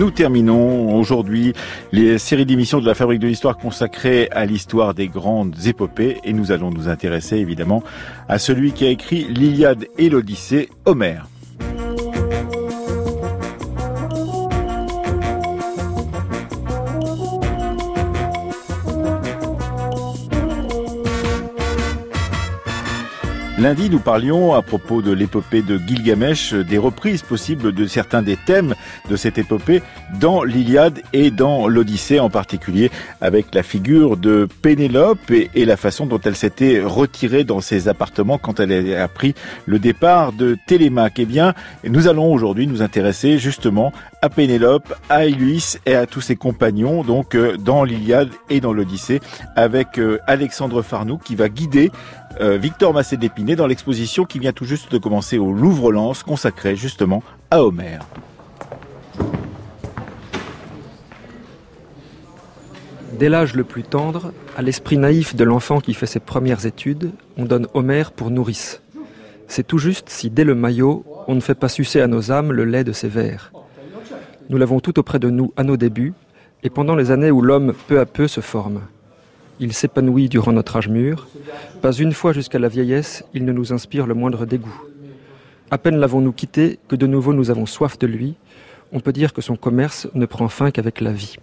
Nous terminons aujourd'hui les séries d'émissions de la Fabrique de l'Histoire consacrées à l'histoire des grandes épopées et nous allons nous intéresser évidemment à celui qui a écrit l'Iliade et l'Odyssée, Homère. Lundi, nous parlions à propos de l'épopée de Gilgamesh des reprises possibles de certains des thèmes de cette épopée dans l'Iliade et dans l'Odyssée en particulier avec la figure de Pénélope et, la façon dont elle s'était retirée dans ses appartements quand elle a appris le départ de Télémaque. Eh bien, nous allons aujourd'hui nous intéresser justement à Pénélope, à Ulysse et à tous ses compagnons donc euh, dans l'Iliade et dans l'Odyssée avec euh, Alexandre Farnou qui va guider Victor Massé d'Épinay dans l'exposition qui vient tout juste de commencer au Louvre-Lens consacrée justement à Homère. Dès l'âge le plus tendre, à l'esprit naïf de l'enfant qui fait ses premières études, on donne Homère pour nourrice. C'est tout juste si dès le maillot, on ne fait pas sucer à nos âmes le lait de ses vers. Nous l'avons tout auprès de nous à nos débuts, et pendant les années où l'homme peu à peu se forme. Il s'épanouit durant notre âge mûr. Pas une fois jusqu'à la vieillesse, il ne nous inspire le moindre dégoût. À peine l'avons-nous quitté que de nouveau nous avons soif de lui. On peut dire que son commerce ne prend fin qu'avec la vie.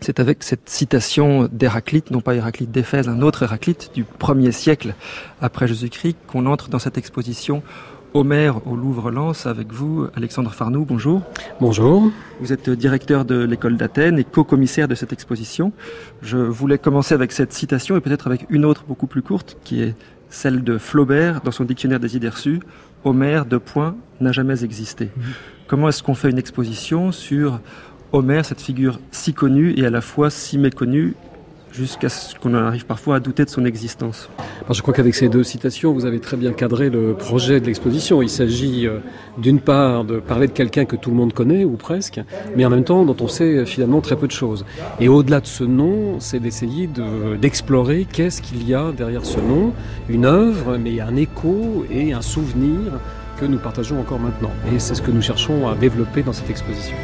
C'est avec cette citation d'Héraclite, non pas Héraclite d'Éphèse, un autre Héraclite du 1er siècle après Jésus-Christ, qu'on entre dans cette exposition Homère au Louvre-Lens avec vous, Alexandre Farnou, bonjour. Bonjour. Vous êtes directeur de l'école d'Athènes et co-commissaire de cette exposition. Je voulais commencer avec cette citation et peut-être avec une autre beaucoup plus courte qui est celle de Flaubert dans son dictionnaire des idées reçues. Homère, de point, n'a jamais existé. Mhm. Comment est-ce qu'on fait une exposition sur Homère, cette figure si connue et à la fois si méconnue jusqu'à ce qu'on arrive parfois à douter de son existence. je crois qu'avec ces deux citations, vous avez très bien cadré le projet de l'exposition. Il s'agit euh, d'une part de parler de quelqu'un que tout le monde connaît, ou presque, mais en même temps dont on sait euh, finalement très peu de choses. Et au-delà de ce nom, c'est d'essayer d'explorer qu'est-ce qu'il y a derrière ce nom, une œuvre, mais un écho et un souvenir que nous partageons encore maintenant. Et c'est ce que nous cherchons à développer dans cette exposition.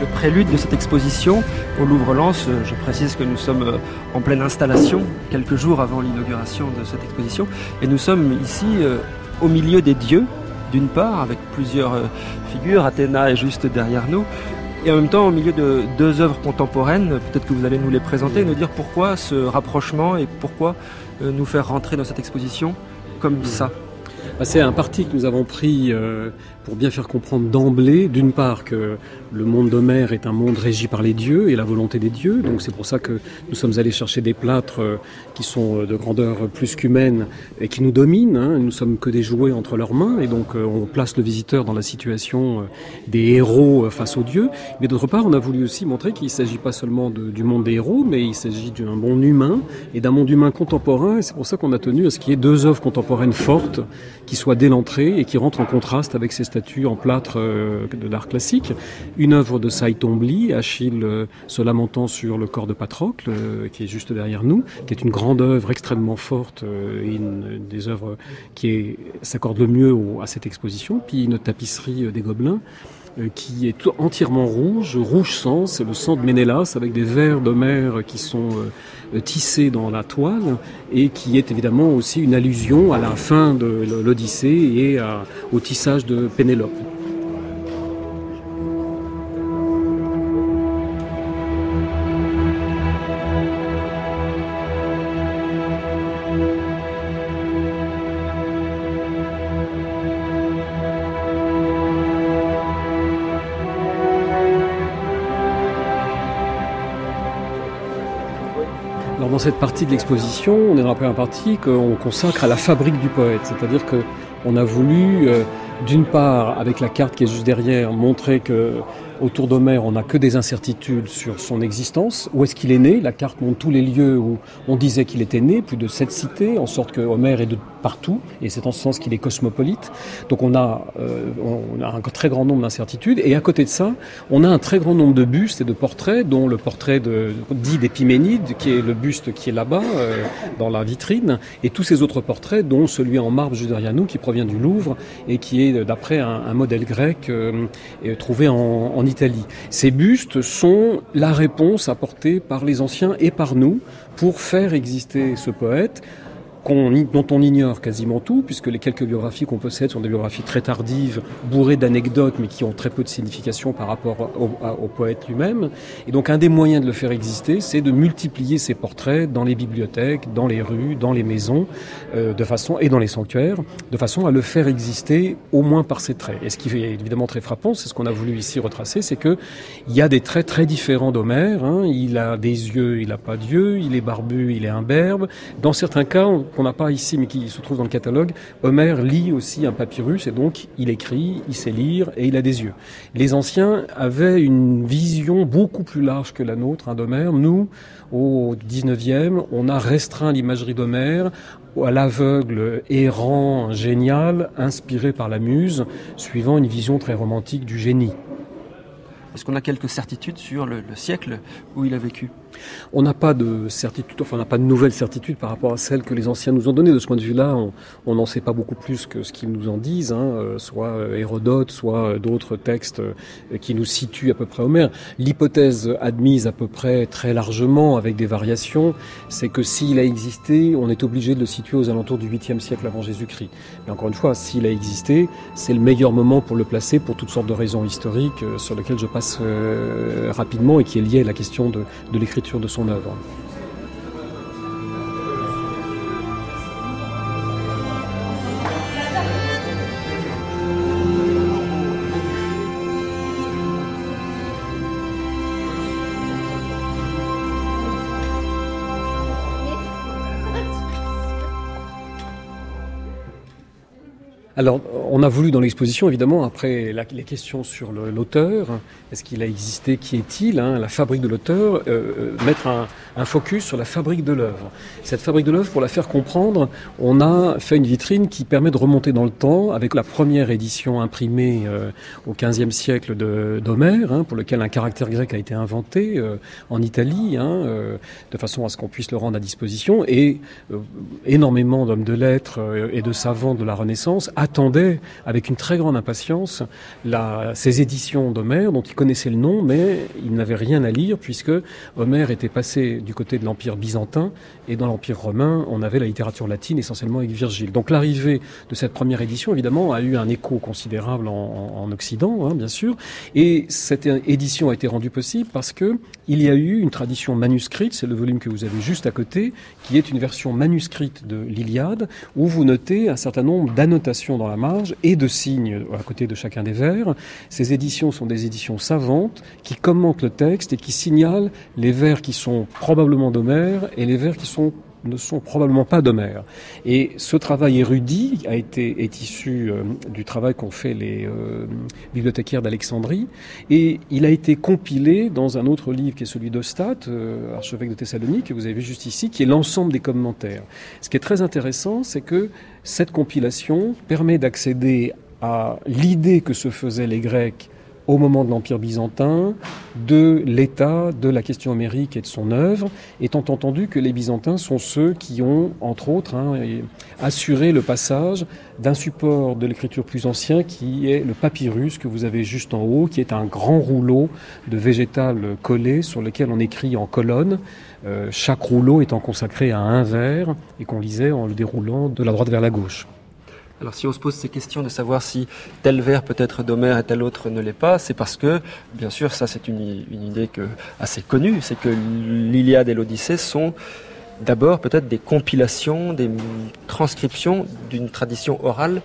Le, prélude de cette exposition au Louvre-Lens. Je précise que nous sommes euh, en pleine installation, quelques jours avant l'inauguration de cette exposition. Et nous sommes ici euh, au milieu des dieux, d'une part, avec plusieurs euh, figures. Athéna est juste derrière nous. Et en même temps, au milieu de deux œuvres contemporaines, peut-être que vous allez nous les présenter, nous dire pourquoi ce rapprochement et pourquoi nous faire rentrer dans cette exposition comme ça. Bah, c'est un parti que nous avons pris euh, pour bien faire comprendre d'emblée, d'une part, que le monde d'Homère est un monde régi par les dieux et la volonté des dieux. Donc c'est pour ça que nous sommes allés chercher des plâtres euh, qui sont euh, de grandeur plus qu'humaine et qui nous dominent. Hein. Nous sommes que des jouets entre leurs mains et donc on place le visiteur dans la situation des héros face aux dieux. Mais d'autre part, on a voulu aussi montrer qu'il ne s'agit pas seulement du monde des héros, mais il s'agit d'un monde humain et d'un monde humain contemporain. Et c'est pour ça qu'on a tenu à ce qu'il y ait deux œuvres contemporaines fortes qui soient dès l'entrée et qui rentrent en contraste avec ces statues en plâtre euh, de l'art classique. Une œuvre de Saïtombli, Achille euh, se lamentant sur le corps de Patrocle, euh, qui est juste derrière nous, qui est une grande œuvre extrêmement forte une des œuvres qui s'accorde le mieux à cette exposition. Puis une tapisserie des Gobelins qui est entièrement rouge, rouge sang, c'est le sang de Ménélas avec des vers d'Homère qui sont tissés dans la toile et qui est évidemment aussi une allusion à la fin de l'Odyssée et au tissage de Pénélope. Dans cette partie de l'exposition, on est dans la première partie qu'on consacre à la fabrique du poète. C'est-à-dire qu'on a voulu, euh, d'une part, avec la carte qui est juste derrière, montrer que autour d'Homère, on n'a que des incertitudes sur son existence. Où est-ce qu'il est né? La carte montre tous les lieux où on disait qu'il était né, plus de sept cités, en sorte que Homère est de partout, et c'est en ce sens qu'il est cosmopolite. Donc on a, euh, on a un très grand nombre d'incertitudes, et à côté de ça, on a un très grand nombre de bustes et de portraits, dont le portrait de, dit d'Épiménide, qui est le buste qui est là-bas, euh, dans la vitrine, et tous ces autres portraits, dont celui en marbre Juderianou, qui provient du Louvre, et qui est d'après un, modèle grec euh, trouvé en, en Ces bustes sont la réponse apportée par les anciens et par nous pour faire exister ce poète dont on ignore quasiment tout, puisque les quelques biographies qu'on possède sont des biographies très tardives, bourrées d'anecdotes, mais qui ont très peu de signification par rapport au, poète lui-même. Et donc un des moyens de le faire exister, c'est de multiplier ses portraits dans les bibliothèques, dans les rues, dans les maisons, euh, de façon et dans les sanctuaires, de façon à le faire exister au moins par ses traits. Et ce qui est évidemment très frappant, c'est ce qu'on a voulu ici retracer, c'est que il y a des traits très différents d'Homère. Hein. Il a des yeux, il n'a pas d'yeux, il est barbu, il est imberbe. Dans certains cas, qu'on n'a pas ici, mais qui se trouve dans le catalogue, Homère lit aussi un papyrus et donc il écrit, il sait lire et il a des yeux. Les anciens avaient une vision beaucoup plus large que la nôtre hein, d'Homère. Nous, au 19e, on a restreint l'imagerie d'Homère à l'aveugle errant, génial, inspiré par la muse, suivant une vision très romantique du génie. Est-ce qu'on a quelques certitudes sur le siècle où il a vécu? On n'a pas de certitude, enfin on n'a pas de nouvelles certitudes par rapport à celles que les anciens nous ont données. De ce point de vue-là, on n'en sait pas beaucoup plus que ce qu'ils nous en disent, hein, euh, soit euh, Hérodote, soit euh, d'autres textes qui nous situent à peu près Homère. L'hypothèse admise à peu près très largement, avec des variations, c'est que s'il a existé, on est obligé de le situer aux alentours du 8e siècle avant Jésus-Christ. Mais encore une fois, s'il a existé, c'est le meilleur moment pour le placer pour toutes sortes de raisons historiques sur lesquelles je passe rapidement et qui est lié à la question de l'écriture de son œuvre. Alors, on a voulu dans l'exposition, évidemment, après les questions sur l'auteur, est-ce qu'il a existé, qui est-il, hein, la fabrique de l'auteur, euh, euh, mettre un, focus sur la fabrique de l'œuvre. Cette fabrique de l'œuvre, pour la faire comprendre, on a fait une vitrine qui permet de remonter dans le temps avec la première édition imprimée euh, au XVe siècle d'Homère, hein, pour lequel un caractère grec a été inventé en Italie, hein, de façon à ce qu'on puisse le rendre à disposition, et énormément d'hommes de lettres et de savants de la Renaissance avec une très grande impatience ces éditions d'Homère, dont il connaissait le nom, mais il n'avait rien à lire, puisque Homère était passé du côté de l'Empire byzantin, et dans l'Empire romain, on avait la littérature latine essentiellement avec Virgile. Donc l'arrivée de cette première édition, évidemment, a eu un écho considérable en, Occident, hein, bien sûr, et cette édition a été rendue possible parce que il y a eu une tradition manuscrite, c'est le volume que vous avez juste à côté, qui est une version manuscrite de l'Iliade, où vous notez un certain nombre d'annotations dans la marge et de signes à côté de chacun des vers. Ces éditions sont des éditions savantes qui commentent le texte et qui signalent les vers qui sont probablement d'Homère et les vers qui sont ne sont probablement pas d'Homère. Et ce travail érudit a été, est issu euh, du travail qu'ont fait les euh, bibliothécaires d'Alexandrie, et il a été compilé dans un autre livre qui est celui d'Ostat, euh, archevêque de Thessalonique, que vous avez vu juste ici, qui est l'ensemble des commentaires. Ce qui est très intéressant, c'est que cette compilation permet d'accéder à l'idée que se faisaient les Grecs au moment de l'Empire byzantin, de l'état de la question homérique et de son œuvre, étant entendu que les Byzantins sont ceux qui ont, entre autres, hein, assuré le passage d'un support de l'écriture plus ancien qui est le papyrus que vous avez juste en haut, qui est un grand rouleau de végétal collé sur lequel on écrit en colonne, euh, chaque rouleau étant consacré à un vers et qu'on lisait en le déroulant de la droite vers la gauche. Alors si on se pose ces questions de savoir si tel vers peut être d'Homère et tel autre ne l'est pas, c'est parce que, bien sûr, ça c'est une, idée assez connue, c'est que l'Iliade et l'Odyssée sont d'abord peut-être des compilations, des transcriptions d'une tradition orale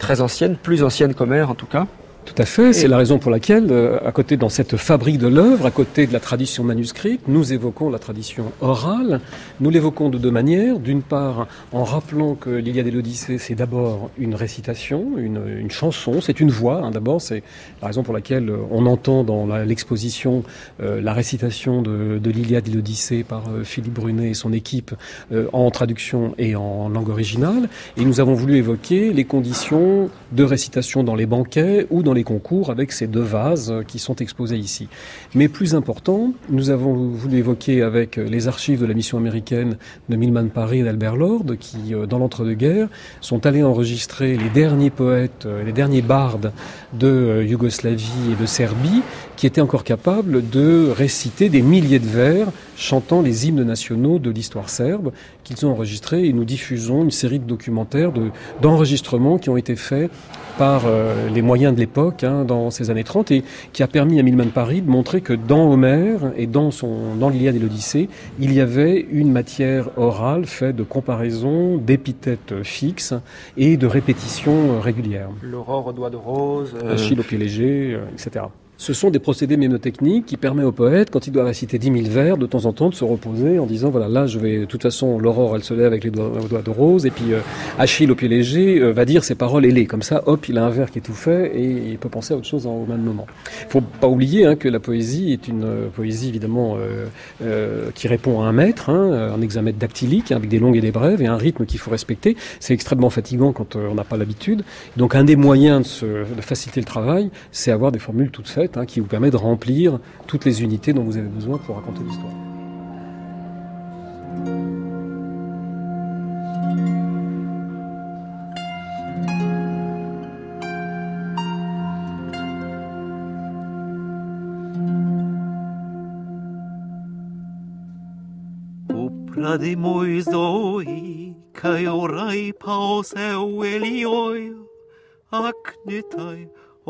très ancienne, plus ancienne qu'Homère en tout cas. Tout à fait, c'est la raison pour laquelle, euh, à côté dans cette fabrique de l'œuvre, à côté de la tradition manuscrite, nous évoquons la tradition orale. Nous l'évoquons de deux manières. D'une part, en rappelant que l'Iliade et l'Odyssée, c'est d'abord une récitation, une, une chanson, c'est une voix. Hein, d'abord, c'est la raison pour laquelle euh, on entend dans l'exposition euh, la récitation de, de l'Iliade et l'Odyssée par Philippe Brunet et son équipe en traduction et en langue originale. Et nous avons voulu évoquer les conditions de récitation dans les banquets ou dans les concours avec ces deux vases qui sont exposés ici. Mais plus important, nous avons voulu évoquer avec les archives de la mission américaine de Milman Paris et d'Albert Lord qui, euh, dans l'entre-deux-guerres, sont allés enregistrer les derniers poètes, euh, les derniers bardes de euh, Yougoslavie et de Serbie qui étaient encore capables de réciter des milliers de vers chantant les hymnes nationaux de l'histoire serbe qu'ils ont enregistrés et nous diffusons une série de documentaires d'enregistrements qui ont été faits par euh, les moyens de l'époque hein, dans ces années 30 et qui a permis à Milman Paris de montrer que dans Homère et dans, son, dans l'Iliade et l'Odyssée, il y avait une matière orale faite de comparaisons, d'épithètes fixes et de répétitions régulières. L'aurore au doigt de rose. Euh... Achille au pied léger, euh, etc. Ce sont des procédés mémotechniques qui permettent au poète, quand il doit réciter 10 000 vers, de temps en temps de se reposer en disant voilà, là, je vais, de toute façon, l'aurore, elle se lève avec les doigts, de rose, et puis euh, Achille, au pied léger, euh, va dire ses paroles ailées. Comme ça, hop, il a un vers qui est tout fait et il peut penser à autre chose au même moment. Il faut pas oublier hein, que la poésie est une euh, poésie, évidemment, qui répond à un maître, hein, un examen dactylique, hein, avec des longues et des brèves, et un rythme qu'il faut respecter. C'est extrêmement fatigant quand on n'a pas l'habitude. Donc, un des moyens de, de faciliter le travail, c'est avoir des formules toutes faites Hein, qui vous permet de remplir toutes les unités dont vous avez besoin pour raconter l'histoire.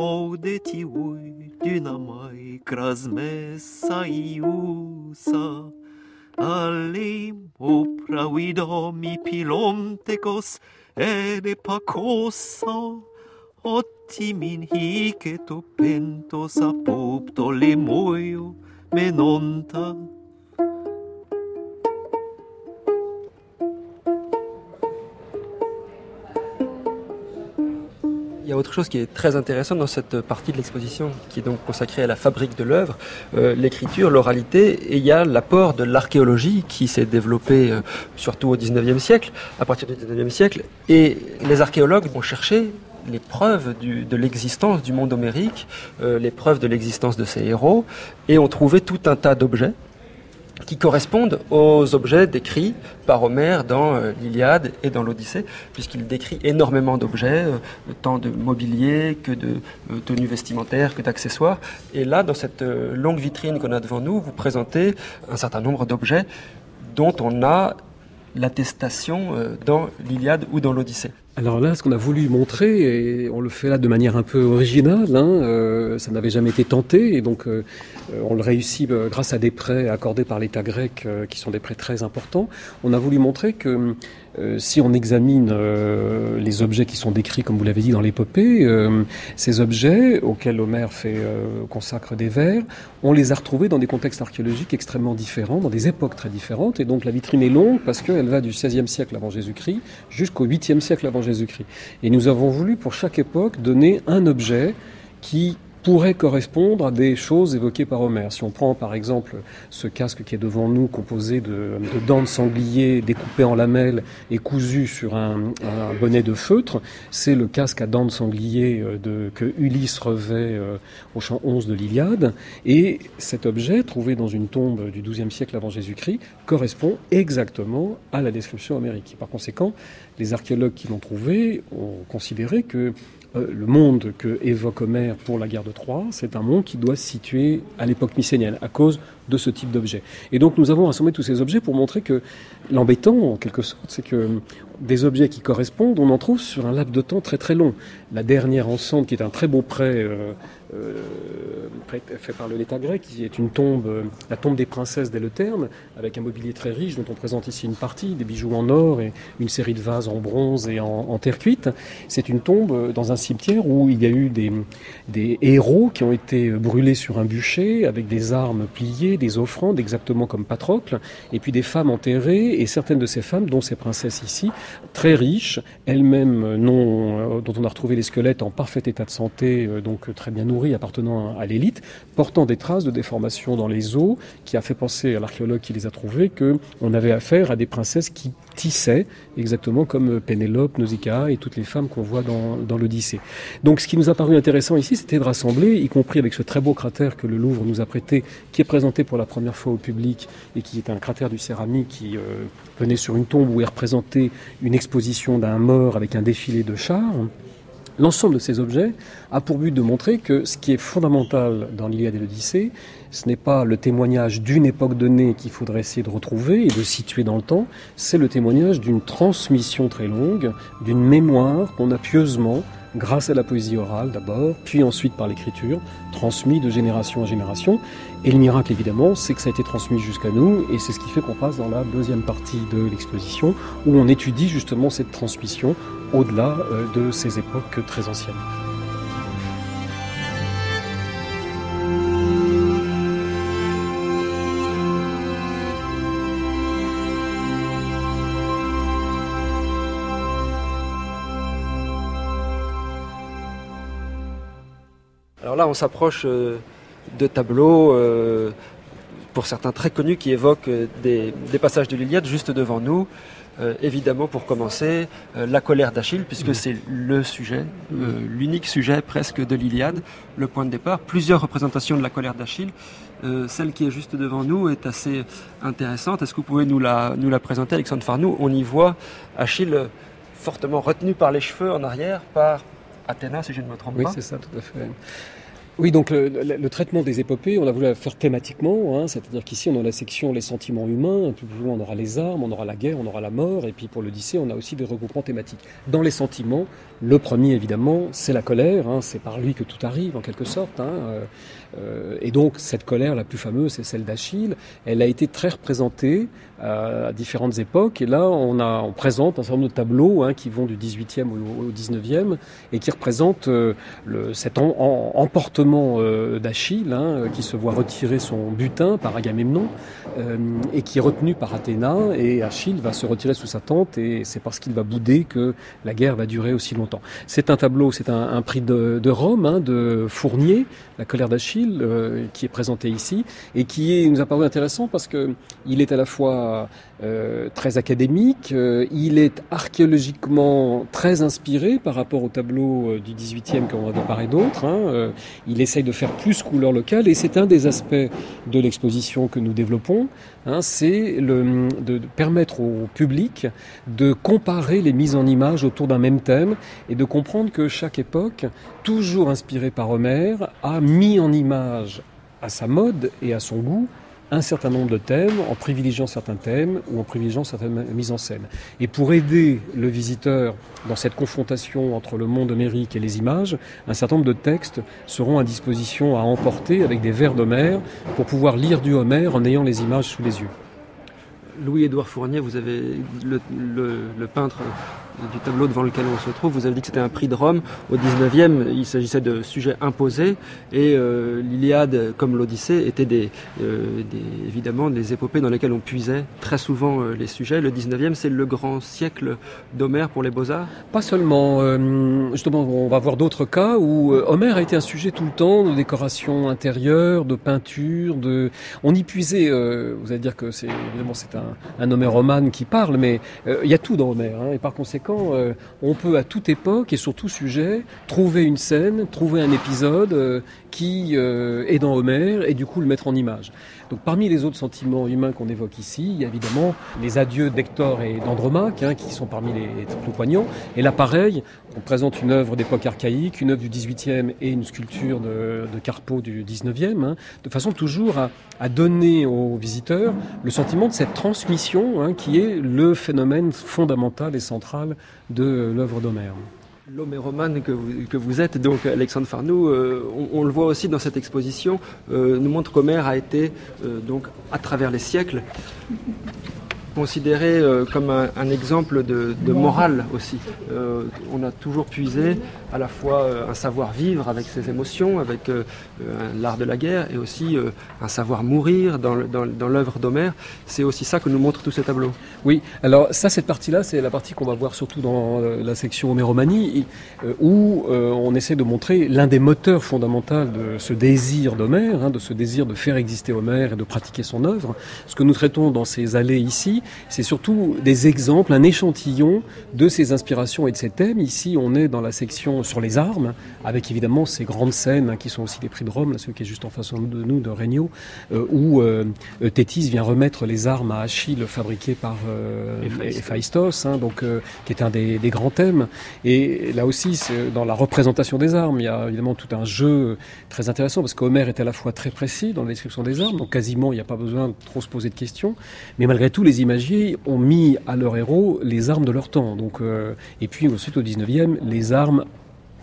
О, де тіуй, дінамай, кразмеса іуса, Алим управидом и пиломтекос эрε пакоса, Otimin hiceto pentos apoptole moio menonta, y a autre chose qui est très intéressant dans cette partie de l'exposition, qui est donc consacrée à la fabrique de l'œuvre, euh, l'écriture, l'oralité, et il y a l'apport de l'archéologie qui s'est développée euh, surtout au 19e siècle, à partir du 19e siècle, et les archéologues ont cherché les preuves de l'existence du monde homérique, euh, les preuves de l'existence de ces héros, et ont trouvé tout un tas d'objets qui correspondent aux objets décrits par Homère dans euh, l'Iliade et dans l'Odyssée, puisqu'il décrit énormément d'objets, euh, tant de mobilier que de euh, tenues vestimentaires, que d'accessoires. Et là, dans cette longue vitrine qu'on a devant nous, vous présentez un certain nombre d'objets dont on a l'attestation dans l'Iliade ou dans l'Odyssée. Alors là, ce qu'on a voulu montrer, et on le fait là de manière un peu originale, hein, euh, ça n'avait jamais été tenté, et donc euh, on le réussit euh, grâce à des prêts accordés par l'État grec, qui sont des prêts très importants. On a voulu montrer que si on examine euh, les objets qui sont décrits, comme vous l'avez dit, dans l'épopée, euh, ces objets auxquels Homère fait, consacre des vers, on les a retrouvés dans des contextes archéologiques extrêmement différents, dans des époques très différentes. Et donc la vitrine est longue parce qu'elle va du XVIe siècle avant Jésus-Christ jusqu'au 8e siècle avant Jésus-Christ. Et nous avons voulu, pour chaque époque, donner un objet qui pourrait correspondre à des choses évoquées par Homère. Si on prend par exemple ce casque qui est devant nous, composé de, dents de sanglier découpées en lamelles et cousues sur un, bonnet de feutre, c'est le casque à dents de sanglier euh, que Ulysse revêt euh, au chant 11 de l'Iliade. Et cet objet, trouvé dans une tombe du XIIe siècle avant Jésus-Christ, correspond exactement à la description homérique. Par conséquent, les archéologues qui l'ont trouvé ont considéré que euh, le monde que évoque Homère pour la guerre de Troie, c'est un monde qui doit se situer à l'époque mycénienne, à cause de ce type d'objet. Et donc nous avons rassemblé tous ces objets pour montrer que l'embêtant, en quelque sorte, c'est que des objets qui correspondent, on en trouve sur un laps de temps très très long. La dernière ensemble, qui est un très beau prêt euh, euh, fait par le l'État grec, qui est une tombe, euh, la tombe des princesses d'Eleterne, avec un mobilier très riche dont on présente ici une partie, des bijoux en or et une série de vases en bronze et en, terre cuite. C'est une tombe euh, dans un cimetière où il y a eu des, des héros qui ont été brûlés sur un bûcher avec des armes pliées, des offrandes, exactement comme Patrocle, et puis des femmes enterrées, et certaines de ces femmes, dont ces princesses ici, très riches, elles-mêmes non, dont on a retrouvé les squelettes en parfait état de santé, donc très bien nourris appartenant à l'élite, portant des traces de déformation dans les os, qui a fait penser à l'archéologue qui les a trouvés qu'on avait affaire à des princesses qui tissaient, exactement comme Pénélope, Nausicaa et toutes les femmes qu'on voit dans, l'Odyssée. Donc ce qui nous a paru intéressant ici, c'était de rassembler, y compris avec ce très beau cratère que le Louvre nous a prêté, qui est présenté pour la première fois au public et qui est un cratère du céramique qui euh, venait sur une tombe où est représentée une exposition d'un mort avec un défilé de chars. L'ensemble de ces objets a pour but de montrer que ce qui est fondamental dans l'Iliade et l'Odyssée, ce n'est pas le témoignage d'une époque donnée qu'il faudrait essayer de retrouver et de situer dans le temps, c'est le témoignage d'une transmission très longue, d'une mémoire qu'on a pieusement grâce à la poésie orale d'abord, puis ensuite par l'écriture, transmis de génération en génération. Et le miracle, évidemment, c'est que ça a été transmis jusqu'à nous, et c'est ce qui fait qu'on passe dans la deuxième partie de l'exposition, où on étudie justement cette transmission au-delà euh, de ces époques très anciennes. là, on s'approche euh, de tableaux, euh, pour certains très connus, qui évoquent euh, des, passages de l'Iliade juste devant nous. évidemment, pour commencer, la colère d'Achille, puisque mmh. c'est le sujet, l'unique sujet presque de l'Iliade, le point de départ. Plusieurs représentations de la colère d'Achille. celle qui est juste devant nous est assez intéressante. Est-ce que vous pouvez nous la, nous la présenter, Alexandre Farnou? On y voit Achille fortement retenu par les cheveux en arrière par Athéna, si je ne me trompe pas. Oui, c'est ça, tout à fait. Oui, donc le, traitement des épopées, on a voulu faire thématiquement, hein, c'est-à-dire qu'ici on a la section les sentiments humains, un peu plus loin on aura les armes, on aura la guerre, on aura la mort, et puis pour l'Odyssée on a aussi des regroupements thématiques. Dans les sentiments, le premier évidemment c'est la colère, hein, c'est par lui que tout arrive en quelque sorte, hein, euh, et donc cette colère la plus fameuse c'est celle d'Achille, elle a été très représentée à différentes époques, et là on, a, on présente un certain nombre de tableaux qui vont du 18e au, 19e, et qui représentent euh, le, cet emportement euh, d'Achille, hein, euh, qui se voit retirer son butin par Agamemnon, euh, et qui est retenu par Athéna, et Achille va se retirer sous sa tente, et c'est parce qu'il va bouder que la guerre va durer aussi longtemps. C'est un tableau, c'est un, prix de, Rome, hein, de Fournier, La colère d'Achille, qui est présenté ici, et qui nous a paru intéressant parce que il est à la fois euh, très académique. Euh, il est archéologiquement très inspiré par rapport au tableau euh, du 18e qu'on va de part et d'autre. Hein. il essaye de faire plus couleur locale et c'est un des aspects de l'exposition que nous développons. Hein, c'est de, de permettre au public de comparer les mises en image autour d'un même thème et de comprendre que chaque époque, toujours inspirée par Homère, a mis en image à sa mode et à son goût un certain nombre de thèmes, en privilégiant certains thèmes ou en privilégiant certaines mises en scène. Et pour aider le visiteur dans cette confrontation entre le monde homérique et les images, un certain nombre de textes seront à disposition à emporter avec des vers d'Homère pour pouvoir lire du Homère en ayant les images sous les yeux. Louis-Édouard Fournier, vous avez le peintre du tableau devant lequel on se trouve, vous avez dit que c'était un prix de Rome. Au 19e, il s'agissait de sujets imposés et euh, l'Iliade, comme l'Odyssée, étaient euh, des, évidemment des épopées dans lesquelles on puisait très souvent euh, les sujets. Le 19e, c'est le grand siècle d'Homère pour les beaux-arts Pas seulement. justement, on va voir d'autres cas où Homère a été un sujet tout le temps de décoration intérieure, de peinture, de... On y puisait, vous allez dire que c'est évidemment un, un Homère romane qui parle, mais il y a tout dans Homère, hein, et par conséquent conséquent, on peut à toute époque et sur tout sujet trouver une scène, trouver un épisode qui est dans Homère et du coup le mettre en image. Donc parmi les autres sentiments humains qu'on évoque ici, il y a évidemment les adieux d'Hector et d'Andromaque, hein, qui sont parmi les, plus poignants. Et là, pareil, on présente une œuvre d'époque archaïque, une œuvre du XVIIIe et une sculpture de, de du XIXe, hein, de façon toujours à, donner aux visiteurs le sentiment de cette transmission hein, qui est le phénomène fondamental et central de l'œuvre d'Homère. L'homéromane que vous, que vous êtes, donc Alexandre Farnou, euh, on, le voit aussi dans cette exposition, euh, nous montre qu'Homère a été, euh, donc, à travers les siècles, considéré euh, comme un, exemple de, morale aussi. Euh, on a toujours puisé à la fois euh, un savoir-vivre avec ses émotions, avec l'art de la guerre, et aussi un savoir mourir dans, l'œuvre d'Homère. C'est aussi ça que nous montrent tous ces tableaux. Oui, alors ça, cette partie-là, c'est la partie qu'on va voir surtout dans la section Homéromanie, où on essaie de montrer l'un des moteurs fondamentaux de ce désir d'Homère, hein, de ce désir de faire exister Homère et de pratiquer son œuvre. Ce que nous traitons dans ces allées ici, c'est surtout des exemples, un échantillon de ces inspirations et de ces thèmes. Ici, on est dans la section sur les armes, avec évidemment ces grandes scènes hein, qui sont aussi des prix de Rome, là, celui qui est juste en face de nous, de Regno, euh, où euh, Thétis vient remettre les armes à Achille fabriquées par euh, Héphaïstos, hein, donc, qui est un des, grands thèmes. Et là aussi, dans la représentation des armes, il y a évidemment tout un jeu très intéressant, parce qu'Homère est à la fois très précis dans la description des armes, donc quasiment il n'y a pas besoin de trop se poser de questions, mais malgré tout, les ont mis à leurs héros les armes de leur temps. Donc, euh, et puis ensuite au 19e, les armes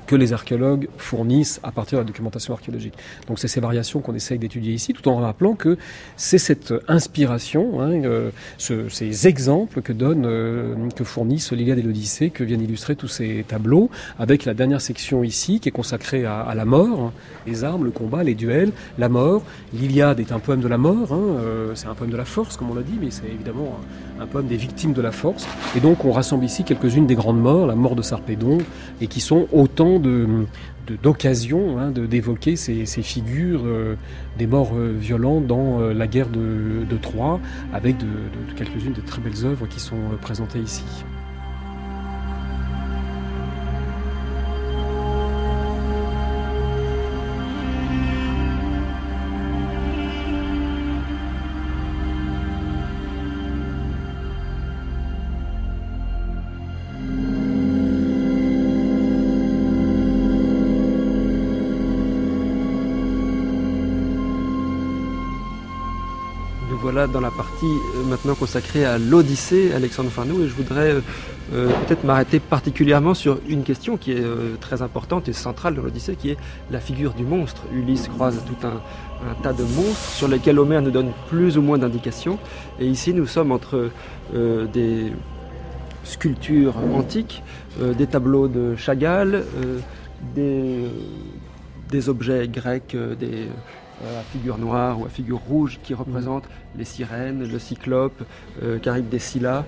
que les archéologues fournissent à partir de la documentation archéologique. Donc c'est ces variations qu'on essaye d'étudier ici, tout en rappelant que c'est cette inspiration, hein, euh, ces exemples que donne, euh, que fournissent l'Iliade et l'Odyssée, que viennent illustrer tous ces tableaux, avec la dernière section ici qui est consacrée à, la mort, hein, les armes, le combat, les duels, la mort. L'Iliade est un poème de la mort, hein, euh, c'est un poème de la force, comme on l'a dit, mais c'est évidemment un, un poème des victimes de la force. Et donc on rassemble ici quelques-unes des grandes morts, la mort de Sarpédon, et qui sont autant d'occasion hein, d'évoquer ces, figures euh, des morts euh, violents dans euh, la guerre de, Troie, avec de, quelques-unes de très belles œuvres qui sont présentées ici. Euh, maintenant consacrée à l'Odyssée, Alexandre Farnou, et je voudrais euh, euh, peut-être m'arrêter particulièrement sur une question qui est très importante et centrale dans l'Odyssée, qui est la figure du monstre. Ulysse croise tout un, tas de monstres sur lesquels Homère nous donne plus ou moins d'indications, et ici nous sommes entre des sculptures antiques, des tableaux de Chagall, des objets grecs, des à figure noire ou à figure rouge qui représente les sirènes, le cyclope, euh, Caribe des Scylla.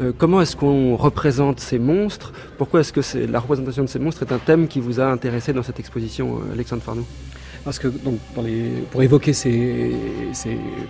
Euh, comment est-ce qu'on représente ces monstres? Pourquoi est-ce que la représentation de ces monstres est un thème qui vous a intéressé dans cette exposition, euh, Alexandre Farnou parce que donc, pour évoquer ces,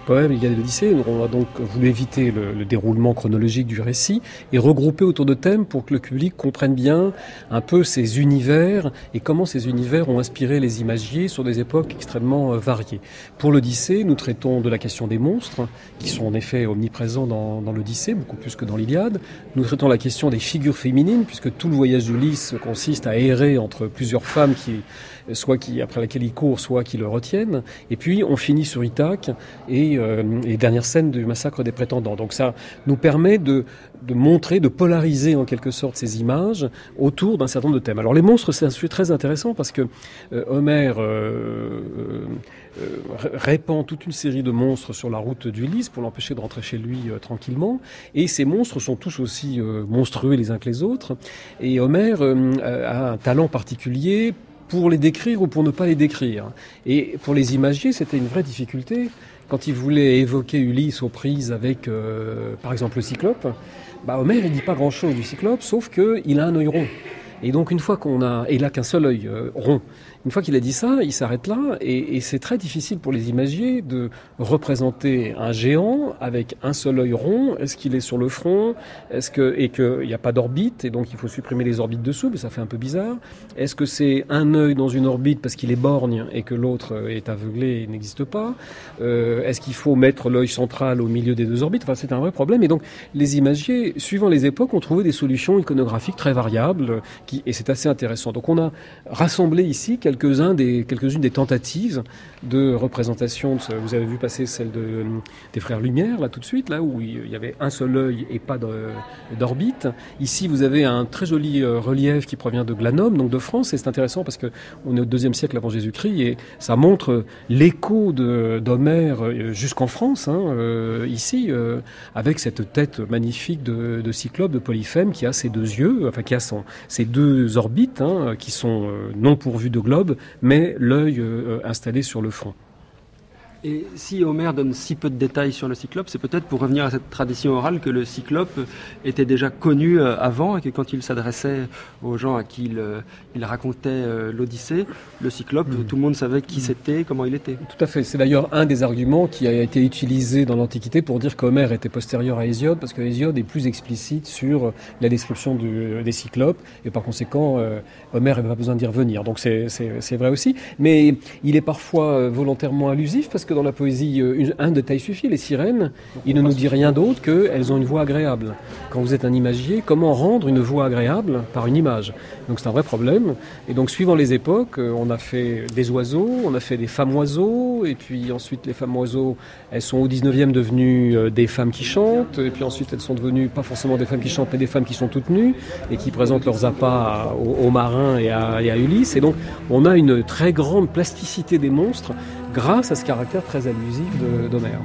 poèmes, il y a l'Odyssée, on a donc voulu éviter le, déroulement chronologique du récit et regrouper autour de thèmes pour que le public comprenne bien un peu ces univers et comment ces univers ont inspiré les imagiers sur des époques extrêmement euh, variées. Pour l'Odyssée, nous traitons de la question des monstres, qui sont en effet omniprésents dans, dans l'Odyssée, beaucoup plus que dans l'Iliade. Nous traitons la question des figures féminines, puisque tout le voyage d'Ulysse consiste à errer entre plusieurs femmes qui soit qui, après laquelle il court, soit qui le retiennent. Et puis on finit sur Ithaque et euh, les dernières scènes du massacre des prétendants. Donc ça nous permet de, de montrer, de polariser en quelque sorte ces images autour d'un certain nombre de thèmes. Alors les monstres, c'est un sujet très intéressant parce que euh, Homère euh, répand toute une série de monstres sur la route d'Ulysse pour l'empêcher de rentrer chez lui tranquillement. Et ces monstres sont tous aussi monstrueux les uns que les autres. Et Homère a un talent particulier pour les décrire ou pour ne pas les décrire. Et pour les imagiers, c'était une vraie difficulté. Quand il voulait évoquer Ulysse aux prises avec, euh, par exemple, le cyclope, bah, Homère, il dit pas grand-chose du cyclope, sauf qu'il a un œil rond. Et donc une fois qu'on a, et il qu'un seul œil rond, une fois qu'il a dit ça, il s'arrête là, et, c'est très difficile pour les imagiers de représenter un géant avec un seul œil rond. Est-ce qu'il est sur le front? Est-ce que et qu'il n'y a pas d'orbite et donc il faut supprimer les orbites dessous, mais ça fait un peu bizarre. Est-ce que c'est un œil dans une orbite parce qu'il est borgne et que l'autre est aveuglé et n'existe pas? Euh, Est-ce qu'il faut mettre l'œil central au milieu des deux orbites? Enfin, c'est un vrai problème. Et donc les imagiers, suivant les époques, ont trouvé des solutions iconographiques très variables, et c'est assez intéressant. Donc on a rassemblé ici quelques-uns des, quelques-unes des tentatives de représentation. Vous avez vu passer celle de, des frères Lumière, là tout de suite, là où il y avait un seul œil et pas d'orbite. Ici, vous avez un très joli euh, relief qui provient de Glanum, donc de France, et c'est intéressant parce que on est au deuxième siècle avant Jésus-Christ et ça montre l'écho d'Homère euh, jusqu'en France, hein, euh, ici, avec cette tête magnifique de, Cyclope, de Polyphème, qui a ses deux yeux, enfin qui a son, ses deux orbites, hein, qui sont non pourvues de mais l'œil installé sur le front. Et si Homère donne si peu de détails sur le cyclope, c'est peut-être pour revenir à cette tradition orale que le cyclope était déjà connu euh, avant et que quand il s'adressait aux gens à qui il, euh, racontait euh, l'Odyssée, le cyclope, mm. tout le monde savait qui mm. c'était, comment il était. Tout à fait. C'est d'ailleurs un des arguments qui a été utilisé dans l'Antiquité pour dire qu'Homère était postérieur à Hésiode, parce que Hésiode est plus explicite sur la description des cyclopes, et par conséquent, Homère n'avait pas besoin d'y revenir. Donc c'est vrai aussi. Mais il est parfois volontairement allusif, parce que dans la poésie, euh, un détail suffit. Les sirènes, il ne nous dit rien d'autre qu'elles ont une voix agréable. Quand vous êtes un imagier, comment rendre une voix agréable par une image Donc c'est un vrai problème. Et donc suivant les époques, euh, on a fait des oiseaux, on a fait des femmes oiseaux, et puis ensuite les femmes oiseaux, elles sont au 19e devenues euh, des femmes qui chantent, et puis ensuite elles sont devenues pas forcément des femmes qui chantent, mais des femmes qui sont toutes nues et qui présentent leurs appâts aux, marins et à, et à Ulysse. Et donc on a une très grande plasticité des monstres grâce à ce caractère très allusif d'Homère.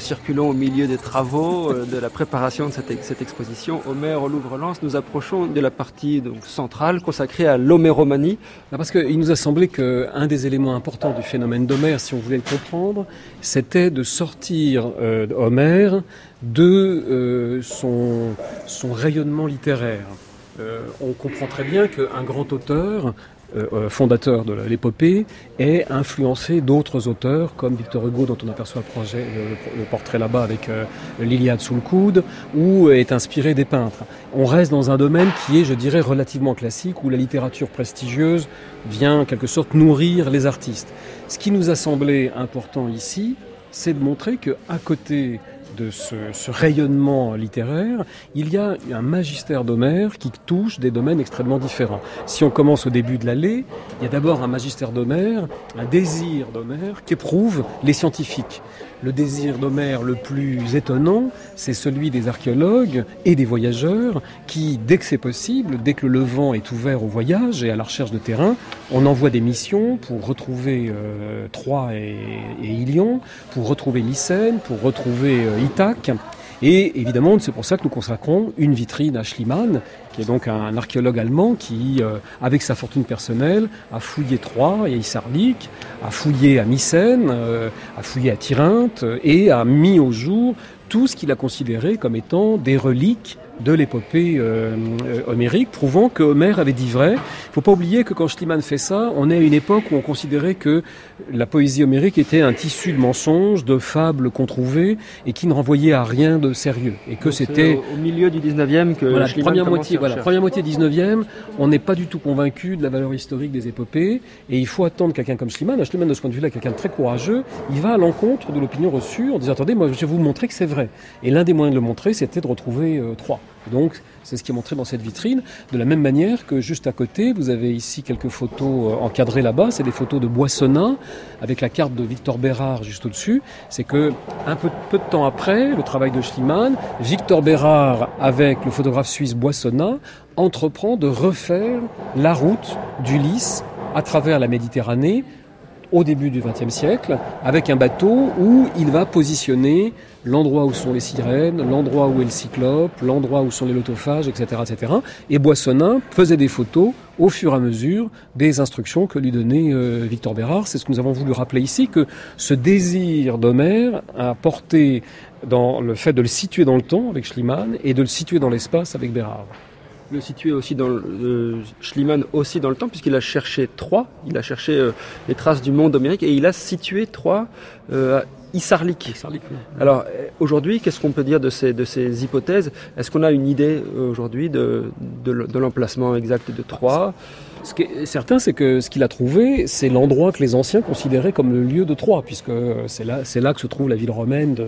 Nous circulons au milieu des travaux euh, de la préparation de cette, exposition, Homère au Louvre-Lens, nous approchons de la partie donc, centrale consacrée à l'homéromanie. Bah, parce qu'il nous a semblé qu'un des éléments importants du phénomène d'Homère, si on voulait le comprendre, c'était de sortir euh, Homère de euh, son rayonnement littéraire. on comprend très bien qu'un grand auteur euh, euh, fondateur de l'épopée, est influencé d'autres auteurs comme Victor Hugo, dont on aperçoit le, portrait là-bas avec euh, l'Iliade sous le coude, ou est inspiré des peintres. On reste dans un domaine qui est, je dirais, relativement classique, où la littérature prestigieuse vient en quelque sorte nourrir les artistes. Ce qui nous a semblé important ici, c'est de montrer que à côté de ce, rayonnement littéraire, il y a un magistère d'Homère qui touche des domaines extrêmement différents. Si on commence au début de l'allée, il y a d'abord un magistère d'Homère, un désir d'Homère qu'éprouvent les scientifiques. Le désir d'Homère le plus étonnant, c'est celui des archéologues et des voyageurs qui, dès que c'est possible, dès que le Levant est ouvert au voyage et à la recherche de terrain, on envoie des missions pour retrouver euh, Troie et, Ilion, pour retrouver Mycène, pour retrouver euh, Ithaque. Et évidemment, c'est pour ça que nous consacrons une vitrine à Schliemann, qui est donc un archéologue allemand qui, euh, avec sa fortune personnelle, a fouillé Troyes et Isarlik, a fouillé à Mycène, euh, a fouillé à Tyrinthe et a mis au jour tout ce qu'il a considéré comme étant des reliques de l'épopée euh, euh, homérique, prouvant que Homère avait dit vrai. Il ne faut pas oublier que quand Schliemann fait ça, on est à une époque où on considérait que la poésie homérique était un tissu de mensonges, de fables qu'on trouvait et qui ne renvoyait à rien de sérieux. Et que c'était au milieu du 19e que voilà, première moitié, voilà, première moitié 19e, on n'est pas du tout convaincu de la valeur historique des épopées et il faut attendre quelqu'un comme Schliemann. Schliemann de ce point de vue-là, quelqu'un de très courageux, il va à l'encontre de l'opinion reçue en disant attendez, moi je vais vous montrer que c'est vrai. Et l'un des moyens de le montrer, c'était de retrouver euh, trois. Donc, c'est ce qui est montré dans cette vitrine. De la même manière que juste à côté, vous avez ici quelques photos euh, encadrées là-bas. C'est des photos de Boissonnin avec la carte de Victor Bérard juste au-dessus. C'est que un peu, de temps après le travail de Schliemann, Victor Bérard avec le photographe suisse Boissonnin entreprend de refaire la route d'Ulysse à travers la Méditerranée au début du XXe siècle, avec un bateau où il va positionner l'endroit où sont les sirènes, l'endroit où est le cyclope, l'endroit où sont les lotophages, etc., etc. Et Boissonnin faisait des photos au fur et à mesure des instructions que lui donnait euh, Victor Bérard. C'est ce que nous avons voulu rappeler ici, que ce désir d'Homère a porté dans le fait de le situer dans le temps avec Schliemann et de le situer dans l'espace avec Bérard le situer aussi dans le, euh, Schliemann aussi dans le temps puisqu'il a cherché Troie, il a cherché euh, les traces du monde homérique et il a situé Troie euh, Isarlik. Alors aujourd'hui, qu'est-ce qu'on peut dire de ces, de ces hypothèses? Est-ce qu'on a une idée aujourd'hui de, de, l'emplacement exact de Troie ce qui est certain, c'est que ce qu'il a trouvé, c'est l'endroit que les anciens considéraient comme le lieu de Troie, puisque c'est là, c'est là que se trouve la ville romaine de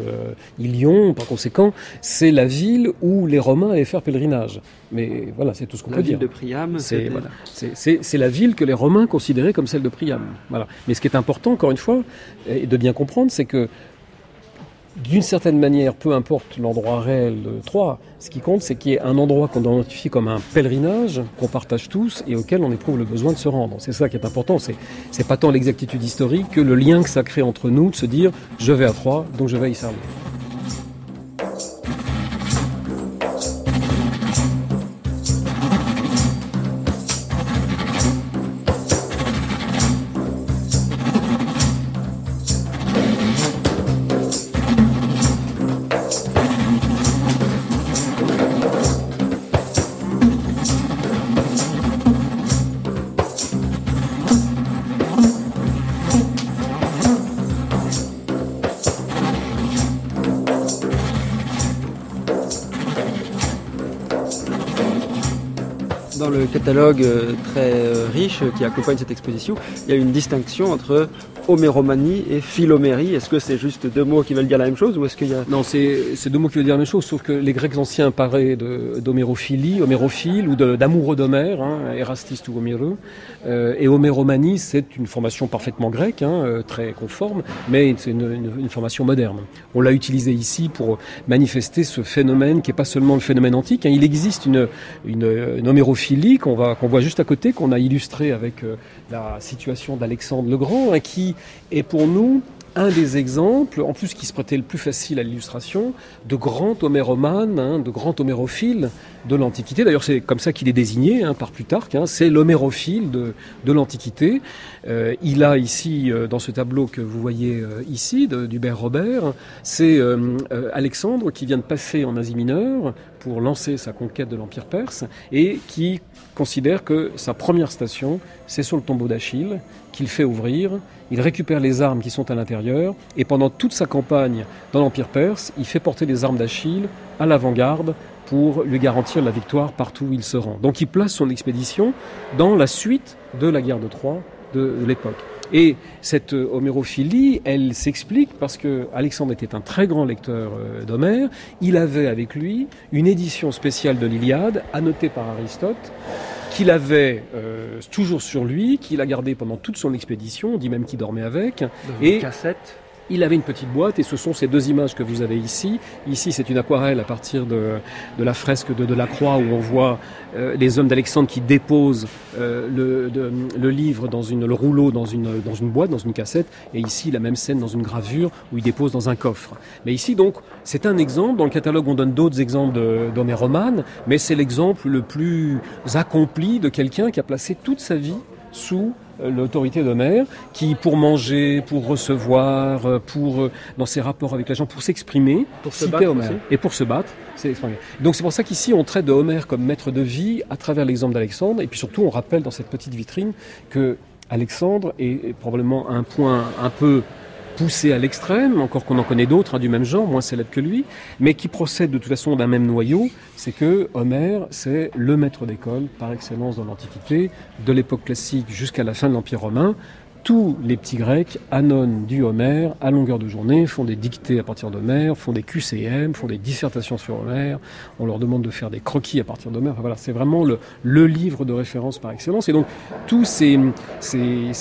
Ilion. Par conséquent, c'est la ville où les Romains allaient faire pèlerinage. Mais voilà, c'est tout ce qu'on peut dire. La ville de Priam. C'est voilà, c'est la ville que les Romains considéraient comme celle de Priam. Voilà. Mais ce qui est important, encore une fois, et de bien comprendre, c'est que d'une certaine manière, peu importe l'endroit réel de Troyes, ce qui compte, c'est qu'il y ait un endroit qu'on identifie comme un pèlerinage, qu'on partage tous et auquel on éprouve le besoin de se rendre. C'est ça qui est important. C'est, pas tant l'exactitude historique que le lien que ça crée entre nous de se dire je vais à Troyes, donc je vais à Isarli. Euh, très euh, riche qui accompagne cette exposition, il y a une distinction entre homéromanie et philomérie. Est-ce que c'est juste deux mots qui veulent dire la même chose ou est-ce qu'il y a... Non, c'est deux mots qui veulent dire la même chose, sauf que les Grecs anciens parlaient d'homérophilie, homérophile ou d'amoureux d'Homère, hein, ou Homéreux. Euh, et homéromanie, c'est une formation parfaitement grecque, hein, euh, très conforme, mais c'est une, formation moderne. On l'a utilisé ici pour manifester ce phénomène qui n'est pas seulement le phénomène antique. Hein. Il existe une, une, homérophilie qu'on voit juste à côté, qu'on a illustré avec euh, la situation d'Alexandre le Grand, qui est pour nous un des exemples, en plus qui se prêtait le plus facile à l'illustration, de grand homéromane, hein, de grand homérophile de l'Antiquité. D'ailleurs, c'est comme ça qu'il est désigné hein, par Plutarque. Hein, c'est l'homérophile de, l'Antiquité. Euh, il a ici, euh, dans ce tableau que vous voyez euh, ici, d'Hubert Robert, c'est Alexandre qui vient de passer en Asie mineure pour lancer sa conquête de l'Empire perse et qui considère que sa première station, c'est sur le tombeau d'Achille, qu'il fait ouvrir. Il récupère les armes qui sont à l'intérieur et pendant toute sa campagne dans l'Empire perse, il fait porter les armes d'Achille à l'avant-garde pour lui garantir la victoire partout où il se rend. Donc il place son expédition dans la suite de la guerre de Troie de, l'époque. Et cette homérophilie, elle s'explique parce que Alexandre était un très grand lecteur euh, d'Homère. Il avait avec lui une édition spéciale de l'Iliade, annotée par Aristote, qu'il avait euh, toujours sur lui, qu'il a gardé pendant toute son expédition. On dit même qu'il dormait avec. et cassette. Il avait une petite boîte et ce sont ces deux images que vous avez ici. Ici, c'est une aquarelle à partir de, de la fresque de, de la Croix où on voit euh, les hommes d'Alexandre qui déposent euh, le, le, livre dans une, le rouleau dans une, dans une boîte, dans une cassette. Et ici, la même scène dans une gravure où ils déposent dans un coffre. Mais ici, donc, c'est un exemple. Dans le catalogue, on donne d'autres exemples d'Homère mais c'est l'exemple le plus accompli de quelqu'un qui a placé toute sa vie sous euh, l'autorité d'Homère, qui pour manger, pour recevoir, euh, pour euh, dans ses rapports avec les gens, pour s'exprimer, pour se battre et pour se battre, c'est Donc c'est pour ça qu'ici on traite de Homère comme maître de vie à travers l'exemple d'Alexandre, et puis surtout on rappelle dans cette petite vitrine que Alexandre est probablement un point un peu poussé à l'extrême, encore qu'on en connaît d'autres hein, du même genre, moins célèbres que lui, mais qui procède de toute façon d'un même noyau, c'est que Homère, c'est le maître d'école par excellence dans l'Antiquité, de l'époque classique jusqu'à la fin de l'Empire romain, tous les petits Grecs annonnent du Homère à longueur de journée, font des dictées à partir d'Homère, font des QCM, font des dissertations sur Homère. On leur demande de faire des croquis à partir d'Homère. voilà, c'est vraiment le, livre de référence par excellence. Et donc, tous ces,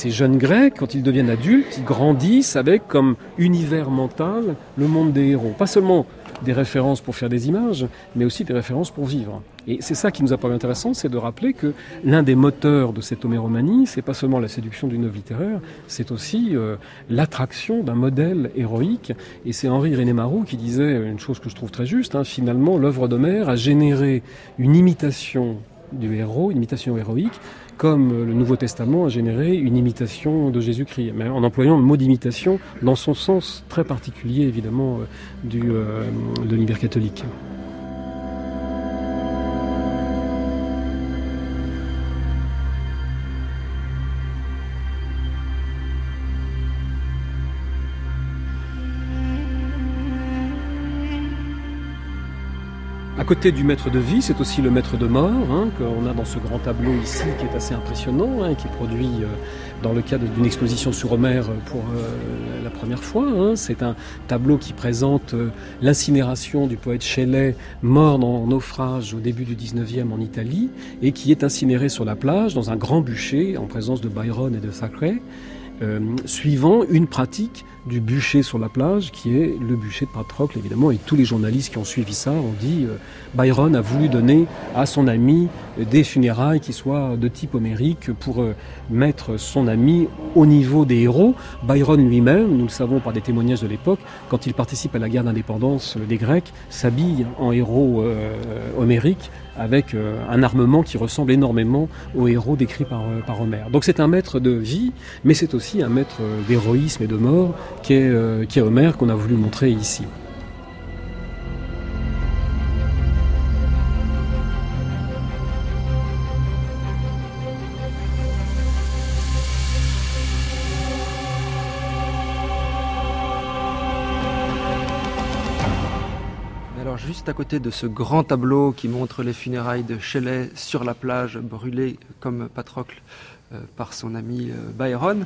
jeunes Grecs, quand ils deviennent adultes, ils grandissent avec comme univers mental le monde des héros. Pas seulement des références pour faire des images, mais aussi des références pour vivre. Et c'est ça qui nous a paru intéressant, c'est de rappeler que l'un des moteurs de cette homéromanie, c'est pas seulement la séduction d'une œuvre littéraire, c'est aussi euh, l'attraction d'un modèle héroïque. Et c'est Henri René Marot qui disait une chose que je trouve très juste, hein, finalement l'œuvre d'Homère a généré une imitation du héros, une imitation héroïque, comme le Nouveau Testament a généré une imitation de Jésus-Christ, mais en employant le mot d'imitation dans son sens très particulier évidemment euh, euh, de l'univers catholique. Côté du maître de vie, c'est aussi le maître de mort, hein, qu'on a dans ce grand tableau ici, qui est assez impressionnant, hein, qui est produit euh, dans le cadre d'une exposition sur Homère pour euh, la première fois. Hein. C'est un tableau qui présente euh, l'incinération du poète Shelley, mort en naufrage au début du 19e en Italie, et qui est incinéré sur la plage dans un grand bûcher en présence de Byron et de Thackeray. suivant une pratique du bûcher sur la plage, qui est le bûcher de Patrocle, évidemment. Et tous les journalistes qui ont suivi ça ont dit euh, Byron a voulu donner à son ami des funérailles qui soient de type homérique pour euh, mettre son ami au niveau des héros. Byron lui-même, nous le savons par des témoignages de l'époque, quand il participe à la guerre d'indépendance des Grecs, s'habille en héros euh, homérique avec un armement qui ressemble énormément aux héros décrits par, par Homère. Donc c'est un maître de vie, mais c'est aussi un maître d'héroïsme et de mort qui est, euh, qui est Homère qu'on a voulu montrer ici. Juste à côté de ce grand tableau qui montre les funérailles de Shelley sur la plage brûlée comme Patrocle euh, par son ami euh, Byron,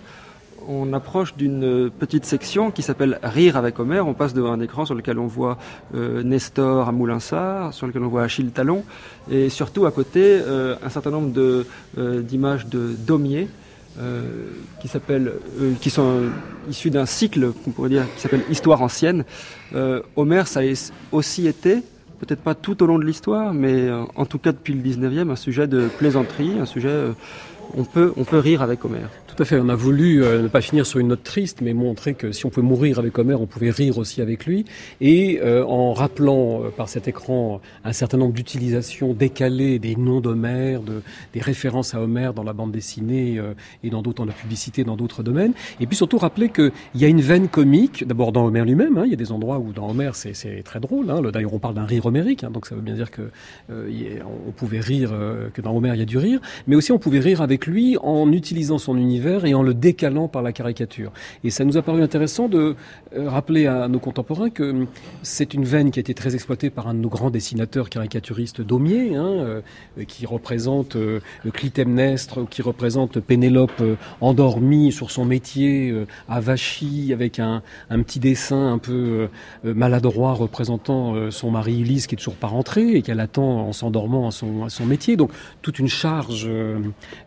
on approche d'une petite section qui s'appelle Rire avec Homère. On passe devant un écran sur lequel on voit euh, Nestor à Moulinsart, sur lequel on voit Achille Talon, et surtout à côté euh, un certain nombre euh, d'images de Daumier. qui qui sont issus d'un cycle qu'on pourrait dire qui s'appelle Histoire ancienne. Homère, ça a aussi été, peut-être pas tout au long de l'histoire, mais en tout cas depuis le 19e, un sujet de plaisanterie, un sujet on peut, on peut rire avec Homère. Tout à fait. On a voulu euh, ne pas finir sur une note triste, mais montrer que si on pouvait mourir avec Homère, on pouvait rire aussi avec lui. Et euh, en rappelant euh, par cet écran un certain nombre d'utilisations décalées des noms d'Homère, de, des références à Homère dans la bande dessinée et dans d'autres, dans la publicité, dans d'autres domaines. Et puis surtout rappeler qu'il y a une veine comique, d'abord dans Homère lui-même. Hein, il y a des endroits où dans Homère c'est, très drôle. Hein. D'ailleurs, on parle d'un rire homérique, hein, donc ça veut bien dire que on pouvait rire, que dans Homère il y a du rire, mais aussi on pouvait rire avec lui en utilisant son univers et en le décalant par la caricature. Et ça nous a paru intéressant de euh, rappeler à nos contemporains que hum, c'est une veine qui a été très exploitée par un de nos grands dessinateurs caricaturistes Daumier, hein, euh, qui représente euh, Clytemnestre, qui représente Pénélope endormie sur son métier à Vachy, avec un, petit dessin un peu maladroit représentant son mari Ulysse qui est toujours pas rentré et qu'elle attend en s'endormant à son métier. Donc toute une charge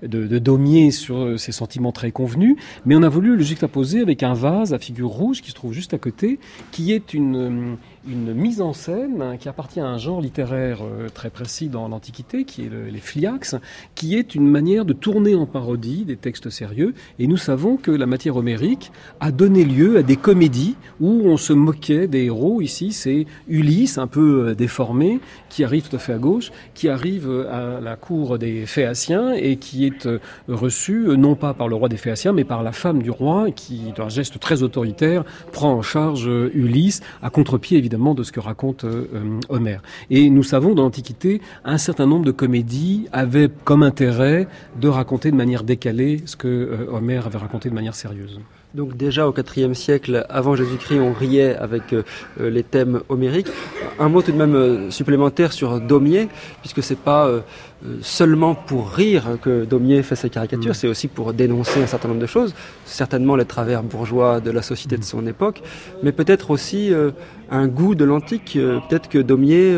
de, de Daumier sur ses sentiments très convenu, mais on a voulu le juxtaposer avec un vase à figure rouge qui se trouve juste à côté, qui est une, euh, une mise en scène hein, qui appartient à un genre littéraire euh, très précis dans l'Antiquité, qui est les fliax, qui est une manière de tourner en parodie des textes sérieux. Et nous savons que la matière homérique a donné lieu à des comédies où on se moquait des héros. Ici, c'est Ulysse, un peu euh, déformé, qui arrive tout à fait à gauche, qui arrive à la cour des Phéaciens et qui est reçu non pas par le roi des Phéaciens, mais par la femme du roi, qui, d'un geste très autoritaire, prend en charge Ulysse, à contre-pied évidemment de ce que raconte euh, Homère. Et nous savons dans l'Antiquité, un certain nombre de comédies avaient comme intérêt de raconter de manière décalée ce que euh, Homère avait raconté de manière sérieuse. Donc déjà au IVe siècle, avant Jésus-Christ, on riait avec euh, les thèmes homériques. Un mot tout de même supplémentaire sur Daumier, puisque c'est pas seulement pour rire que Daumier fait ses caricatures, mm. c'est aussi pour dénoncer un certain nombre de choses, certainement les travers bourgeois de la société de son époque, mais peut-être aussi un goût de l'antique. peut-être que Daumier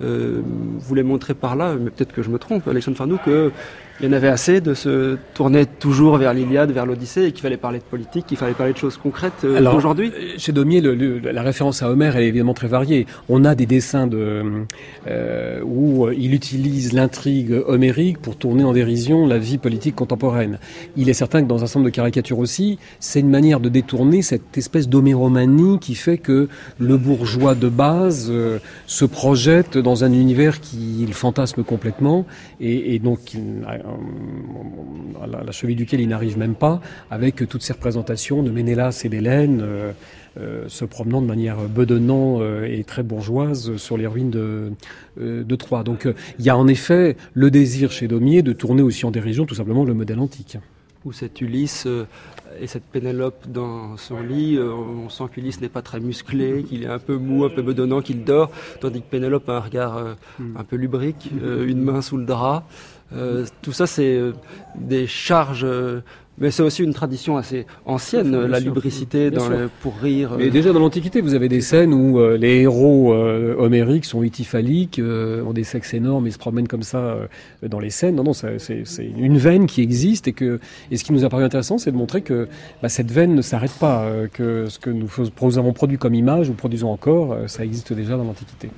voulait montrer par là, mais peut-être que je me trompe, Alexandre Farnou, que il y en avait assez de se tourner toujours vers l'Iliade, vers l'Odyssée, et qu'il fallait parler de politique, qu'il fallait parler de choses concrètes euh, aujourd'hui euh, Chez Daumier, la référence à Homère, elle est évidemment très variée. On a des dessins de, euh, où il utilise l'intrigue homérique pour tourner en dérision la vie politique contemporaine. Il est certain que dans un certain nombre de caricatures aussi, c'est une manière de détourner cette espèce d'homéromanie qui fait que le bourgeois de base se projette dans un univers qu'il fantasme complètement, et, et donc à la, cheville duquel il n'arrive même pas, avec toutes ces représentations de Ménélas et d'Hélène euh, euh, se promenant de manière bedonnant euh, et très bourgeoise sur les ruines de, de Troyes. Donc il y a en effet le désir chez Daumier de tourner aussi en dérision tout simplement le modèle antique. Ou cette Ulysse et cette Pénélope dans son lit, on sent qu'Ulysse n'est pas très musclé, qu'il est un peu mou, un peu bedonnant, qu'il dort, tandis que Pénélope a un regard hmm. un peu lubrique, une main sous le drap. Euh, tout ça, c'est euh, des charges euh, mais c'est aussi une tradition assez ancienne, la lubricité dans pour rire. Mais déjà dans l'Antiquité, vous avez des scènes où les héros homériques sont ityphaliques, ont des sexes énormes et se promènent comme ça dans les scènes. Non, non, c'est une veine qui existe et que et ce qui nous a paru intéressant, c'est de montrer que bah, cette veine ne s'arrête pas, que ce que nous, nous avons produit comme image ou produisons encore, ça existe déjà dans l'Antiquité.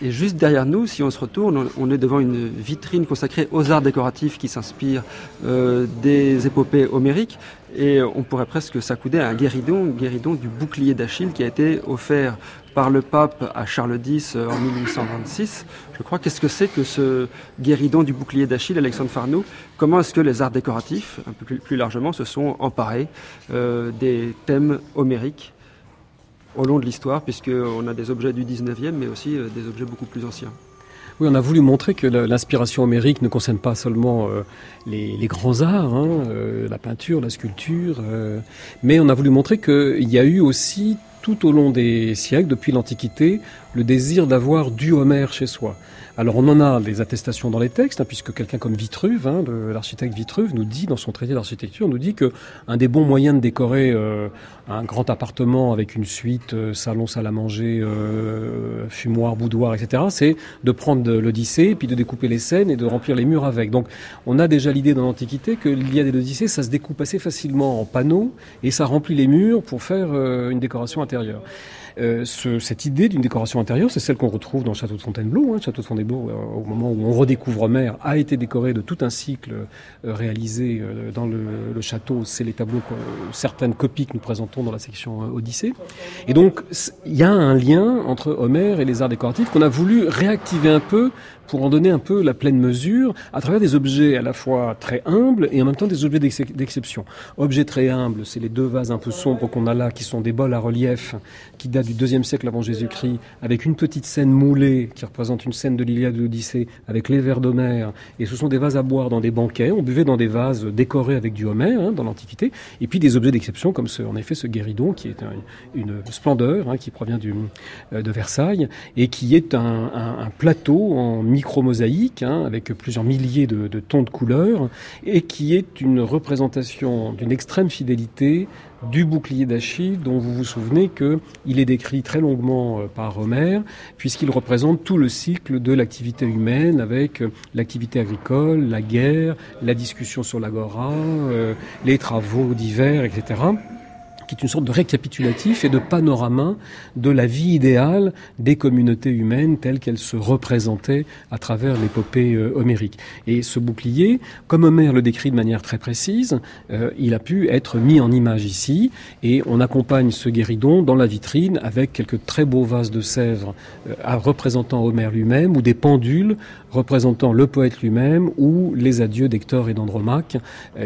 Et juste derrière nous, si on se retourne, on est devant une vitrine consacrée aux arts décoratifs qui s'inspirent euh, des épopées homériques. Et on pourrait presque s'accouder à un guéridon, guéridon du bouclier d'Achille qui a été offert par le pape à Charles X euh, en 1826. Je crois, qu'est-ce que c'est que ce guéridon du bouclier d'Achille, Alexandre Farnoux? Comment est-ce que les arts décoratifs, un peu plus, largement, se sont emparés euh, des thèmes homériques au long de l'histoire, puisqu'on a des objets du 19e, mais aussi euh, des objets beaucoup plus anciens? Oui, on a voulu montrer que l'inspiration homérique ne concerne pas seulement euh, les, grands arts, hein, la peinture, la sculpture, mais on a voulu montrer qu'il y a eu aussi tout au long des siècles, depuis l'Antiquité, le désir d'avoir du Homère chez soi. Alors on en a des attestations dans les textes, hein, puisque quelqu'un comme Vitruve, hein, l'architecte Vitruve, nous dit dans son traité d'architecture, nous dit que un des bons moyens de décorer euh, un grand appartement avec une suite euh, salon, salle à manger, euh, fumoir, boudoir, etc., c'est de prendre l'Odyssée, puis de découper les scènes et de remplir les murs avec. Donc on a déjà l'idée dans l'Antiquité que l'Iliade et l'Odyssée, ça se découpe assez facilement en panneaux et ça remplit les murs pour faire une décoration intérieure. Euh, cette idée d'une décoration intérieure, c'est celle qu'on retrouve dans le château de Fontainebleau. Hein. Château de Fontainebleau, euh, au moment où on redécouvre Mer, a été décoré de tout un cycle euh, réalisé dans le, le château. C'est les tableaux, certaines copies que nous présentons dans la section Odyssée. Et donc, il y a un lien entre Homère et les arts décoratifs qu'on a voulu réactiver un peu pour en donner un peu la pleine mesure à travers des objets à la fois très humbles et en même temps des objets d'exception. Objets très humbles, c'est les deux vases un peu sombres qu'on a là, qui sont des bols à relief qui datent du deuxième siècle avant Jésus-Christ, avec une petite scène moulée qui représente une scène de l'Iliade de l'Odyssée, avec les vers d'Homère. Et ce sont des vases à boire dans des banquets. On buvait dans des vases décorés avec du Homère hein, dans l'Antiquité. Et puis des objets d'exception comme ce, en effet, ce guéridon qui est une splendeur, hein, qui provient du, euh, de Versailles et qui est un, un plateau en micro-mosaïque, hein, avec plusieurs milliers de, tons de couleurs, et qui est une représentation d'une extrême fidélité du bouclier d'Achille, dont vous vous souvenez qu'il est décrit très longuement euh, par Homère, puisqu'il représente tout le cycle de l'activité humaine, avec euh, l'activité agricole, la guerre, la discussion sur l'agora, euh, les travaux divers, etc qui est une sorte de récapitulatif et de panorama de la vie idéale des communautés humaines telles qu'elles se représentaient à travers l'épopée euh, homérique. Et ce bouclier, comme Homère le décrit de manière très précise, euh, il a pu être mis en image ici, et on accompagne ce guéridon dans la vitrine avec quelques très beaux vases de Sèvres euh, représentant Homère lui-même, ou des pendules représentant le poète lui-même, ou les adieux d'Hector et d'Andromaque,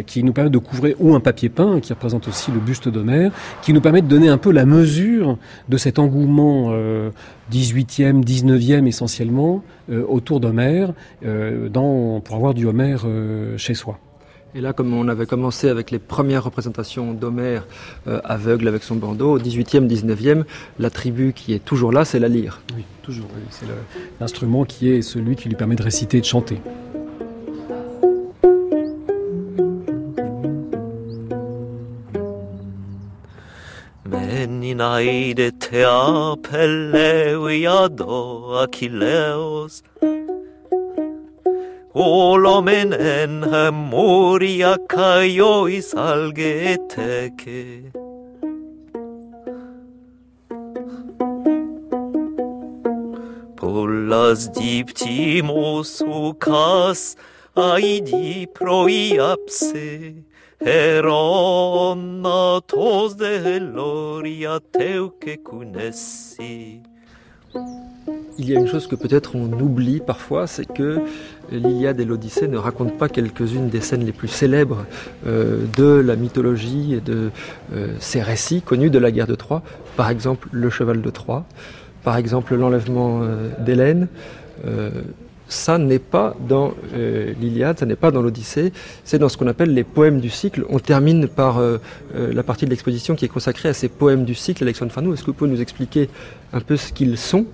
qui nous permettent de couvrir, ou un papier peint qui représente aussi le buste d'Homère, qui nous permet de donner un peu la mesure de cet engouement euh, 18e, 19e essentiellement euh, autour d'Homère, euh, pour avoir du Homère euh, chez soi. Et là, comme on avait commencé avec les premières représentations d'Homère euh, aveugle avec son bandeau, au 18e, 19e, la tribu qui est toujours là, c'est la lyre. Oui, toujours. C'est l'instrument qui est celui qui lui permet de réciter et de chanter. Ainaide tea peleu iado Achilleos. Olomen en hemoria caiois alge eteke Pollas diptimos ucas aidi proiapse. Il y a une chose que peut-être on oublie parfois, c'est que l'Iliade et l'Odyssée ne racontent pas quelques-unes des scènes les plus célèbres euh, de la mythologie et de euh, ces récits connus de la guerre de Troie. Par exemple, le cheval de Troie, par exemple, l'enlèvement euh, d'Hélène. Ça n'est pas dans l'Iliade, ça n'est pas dans l'Odyssée, c'est dans ce qu'on appelle les poèmes du cycle. On termine par la partie de l'exposition qui est consacrée à ces poèmes du cycle. Alexandre Fanou, est-ce que vous pouvez nous expliquer un peu ce qu'ils sont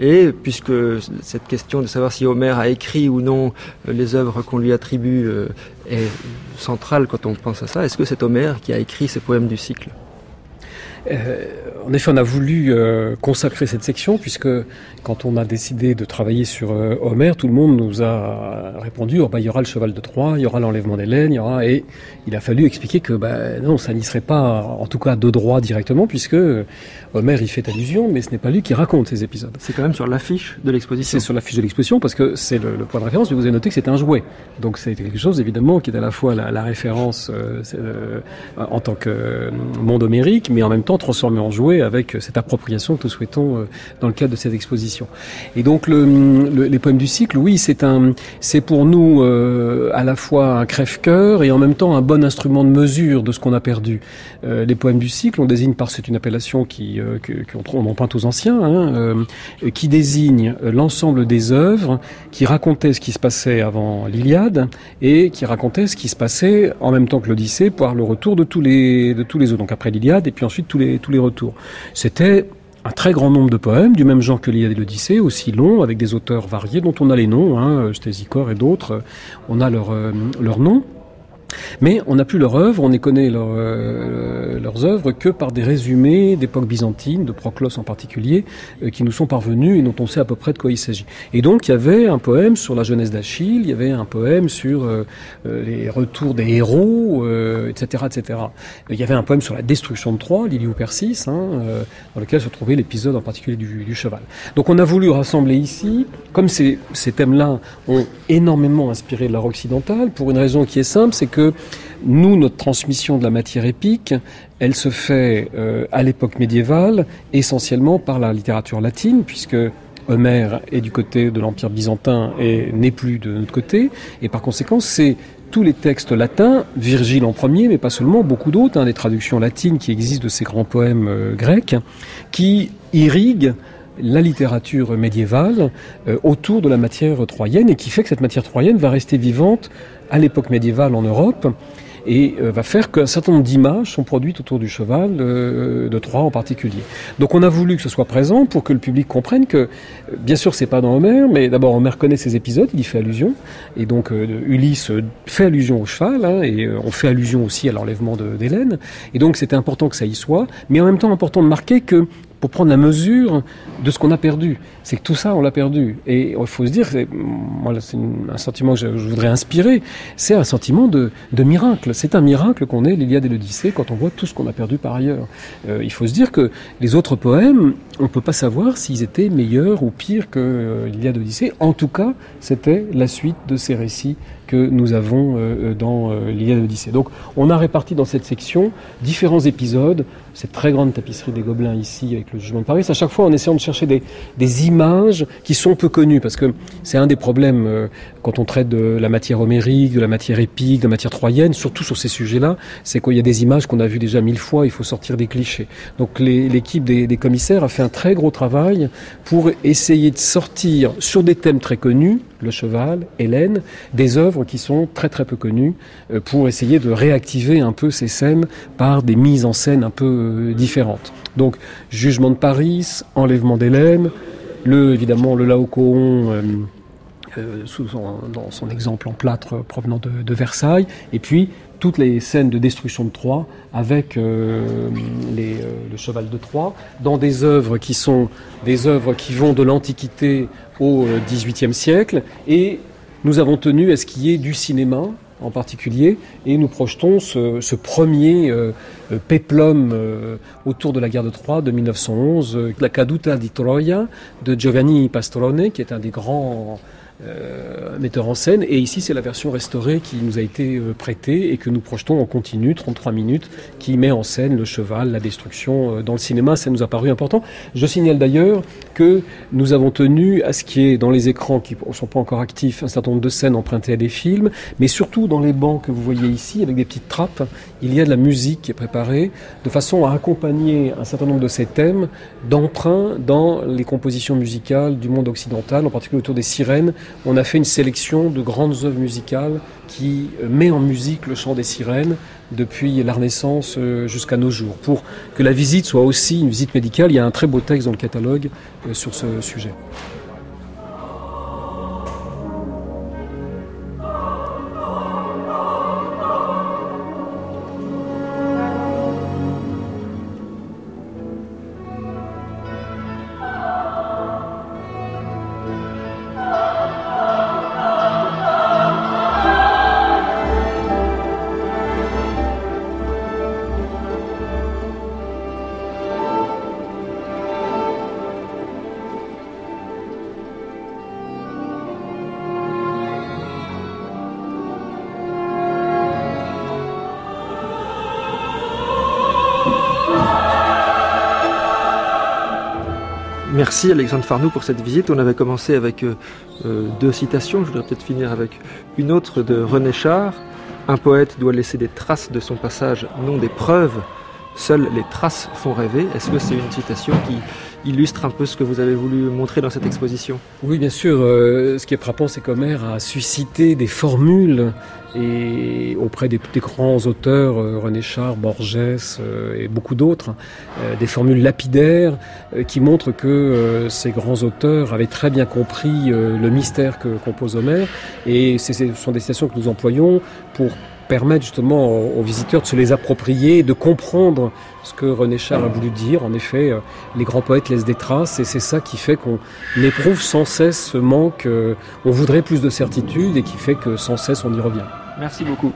et puisque cette question de savoir si Homère a écrit ou non les œuvres qu'on lui attribue euh, est centrale quand on pense à ça, est-ce que c'est Homère qui a écrit ces poèmes du cycle? euh, en effet, on a voulu euh, consacrer cette section puisque quand on a décidé de travailler sur euh, Homère, tout le monde nous a répondu oh, bah, il y aura le cheval de Troie, il y aura l'enlèvement d'Hélène, il y aura et il a fallu expliquer que bah, non, ça n'y serait pas en tout cas de droit directement puisque Homère y fait allusion, mais ce n'est pas lui qui raconte ces épisodes. C'est quand même sur l'affiche de l'exposition. C'est sur l'affiche de l'exposition parce que c'est le, point de référence. Mais vous avez noté que c'est un jouet, donc c'est quelque chose évidemment qui est à la fois la, référence en tant que monde homérique, mais en même temps transformé en jouet avec cette appropriation que nous souhaitons euh, dans le cadre de cette exposition. Et donc le, les poèmes du cycle, oui, c'est pour nous euh, à la fois un crève-cœur et en même temps un bon instrument de mesure de ce qu'on a perdu. Euh, les poèmes du cycle, on désigne par c'est une appellation qui qu'on emprunte aux anciens, hein, qui désigne l'ensemble des œuvres qui racontaient ce qui se passait avant l'Iliade et qui racontaient ce qui se passait en même temps que l'Odyssée par le retour de tous les de tous les autres. Donc après l'Iliade et puis ensuite tous les tous les retours. C'était un très grand nombre de poèmes, du même genre que l'Iliade et l'Odyssée, aussi longs, avec des auteurs variés, dont on a les noms, hein, Stésicore et d'autres, on a leurs euh, noms. Mais on n'a plus leur œuvre, on ne connaît euh, leurs œuvres que par des résumés d'époque byzantine, de Proclos en particulier, euh, qui nous sont parvenus et dont on sait à peu près de quoi il s'agit. Et donc il y avait un poème sur la jeunesse d'Achille, il y avait un poème sur euh, les retours des héros, etc., etc. Il y avait un poème sur la destruction de Troie, l'Iliou Persis, hein, dans lequel se trouvait l'épisode en particulier du, du, cheval. Donc on a voulu rassembler ici, comme ces, ces thèmes-là ont énormément inspiré l'art occidental, pour une raison qui est simple, c'est que nous, notre transmission de la matière épique, elle se fait euh, à l'époque médiévale essentiellement par la littérature latine, puisque Homère est du côté de l'Empire byzantin et n'est plus de notre côté, et par conséquent, c'est tous les textes latins, Virgile en premier, mais pas seulement, beaucoup d'autres, hein, des traductions latines qui existent de ces grands poèmes euh, grecs, qui irriguent la littérature médiévale euh, autour de la matière troyenne et qui fait que cette matière troyenne va rester vivante à l'époque médiévale en Europe et euh, va faire qu'un certain nombre d'images sont produites autour du cheval, euh, de Troie en particulier. Donc on a voulu que ce soit présent pour que le public comprenne que, bien sûr, c'est pas dans Homère, mais d'abord Homère connaît ces épisodes, il y fait allusion, et donc Ulysse fait allusion au cheval, hein, et on fait allusion aussi à l'enlèvement d'Hélène, et donc c'était important que ça y soit, mais en même temps important de marquer que pour prendre la mesure de ce qu'on a perdu. C'est que tout ça, on l'a perdu. Et il faut se dire, c'est un sentiment que je, voudrais inspirer, c'est un sentiment de, miracle. C'est un miracle qu'on ait l'Iliade et l'Odyssée quand on voit tout ce qu'on a perdu par ailleurs. Euh, il faut se dire que les autres poèmes, on ne peut pas savoir s'ils étaient meilleurs ou pires que euh, l'Iliade et l'Odyssée. En tout cas, c'était la suite de ces récits que nous avons euh, dans l'Iliade et l'Odyssée. Donc, on a réparti dans cette section différents épisodes cette très grande tapisserie des Gobelins ici avec le jugement de Paris, à chaque fois en essayant de chercher des, images qui sont peu connues, parce que c'est un des problèmes euh, quand on traite de la matière homérique, de la matière épique, de la matière troyenne, surtout sur ces sujets-là, c'est qu'il y a des images qu'on a vues déjà mille fois, il faut sortir des clichés. Donc l'équipe des, des commissaires a fait un très gros travail pour essayer de sortir sur des thèmes très connus Le Cheval, Hélène, des œuvres qui sont très très peu connues euh, pour essayer de réactiver un peu ces scènes par des mises en scène un peu euh, différentes. Donc, Jugement de Paris, Enlèvement d'Hélène, le, évidemment le Laocoon euh, dans son exemple en plâtre provenant de, Versailles, et puis toutes les scènes de destruction de Troie avec le cheval de Troie, dans des œuvres qui sont des œuvres qui vont de l'Antiquité au XVIIIe siècle, et nous avons tenu à ce qu'il y du cinéma, en particulier, et nous projetons ce, premier euh, euh, péplum euh, autour de la guerre de Troie de 1911, la Caduta di Troia de Giovanni Pastrone, qui est un des grands euh, metteur en scène. Et ici, c'est la version restaurée qui nous a été euh, prêtée et que nous projetons en continu, 33 minutes, qui met en scène le cheval, la destruction euh, dans le cinéma. Ça nous a paru important. Je signale d'ailleurs que nous avons tenu à ce qui est dans les écrans qui ne sont pas encore actifs, un certain nombre de scènes empruntées à des films, mais surtout dans les bancs que vous voyez ici, avec des petites trappes, il y a de la musique qui est préparée, de façon à accompagner un certain nombre de ces thèmes d'emprunt dans les compositions musicales du monde occidental, en particulier autour des sirènes, on a fait une sélection de grandes œuvres musicales qui met en musique le chant des sirènes depuis la Renaissance euh, jusqu'à nos jours. Pour que la visite soit aussi une visite médicale, il y a un très beau texte dans le catalogue euh, sur ce sujet. Merci Alexandre Farnou pour cette visite. On avait commencé avec euh, euh, deux citations, je voudrais peut-être finir avec une autre de René Char. Un poète doit laisser des traces de son passage, non des preuves. Seules les traces font rêver. Est-ce que c'est une citation qui illustre un peu ce que vous avez voulu montrer dans cette exposition? Oui, bien sûr. Euh, ce qui est frappant, c'est qu'Homère a suscité des formules et auprès des, grands auteurs, euh, René Char, Borges euh, et beaucoup d'autres, des formules lapidaires qui montrent que ces grands auteurs avaient très bien compris le mystère que compose Homère. Et ce sont des citations que nous employons pour permettre justement aux, visiteurs de se les approprier, de comprendre ce que René Char a voulu dire. En effet, euh, les grands poètes laissent des traces et c'est ça qui fait qu'on éprouve sans cesse ce manque, euh, on voudrait plus de certitude et qui fait que sans cesse on y revient. Merci beaucoup.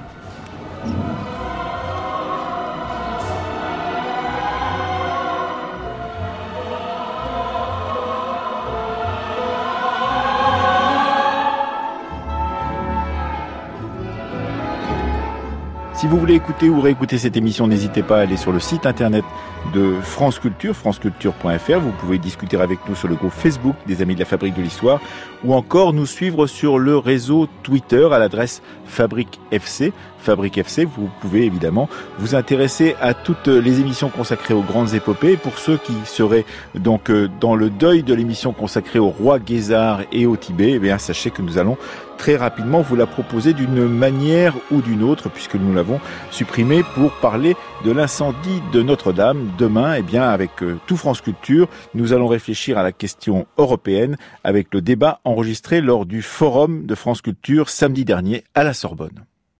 Si vous voulez écouter ou réécouter cette émission, n'hésitez pas à aller sur le site internet de France Culture, franceculture.fr. Vous pouvez discuter avec nous sur le groupe Facebook des Amis de la Fabrique de l'Histoire ou encore nous suivre sur le réseau Twitter à l'adresse Fabrique FC. Fabrique FC, vous pouvez évidemment vous intéresser à toutes les émissions consacrées aux grandes épopées. Pour ceux qui seraient donc euh, dans le deuil de l'émission consacrée au roi Guésard et au Tibet, eh bien sachez que nous allons très rapidement vous la proposer d'une manière ou d'une autre, puisque nous l'avons supprimée pour parler de l'incendie de Notre-Dame. Demain, eh bien, avec euh, tout France Culture, nous allons réfléchir à la question européenne avec le débat enregistré lors du forum de France Culture samedi dernier à la Sorbonne.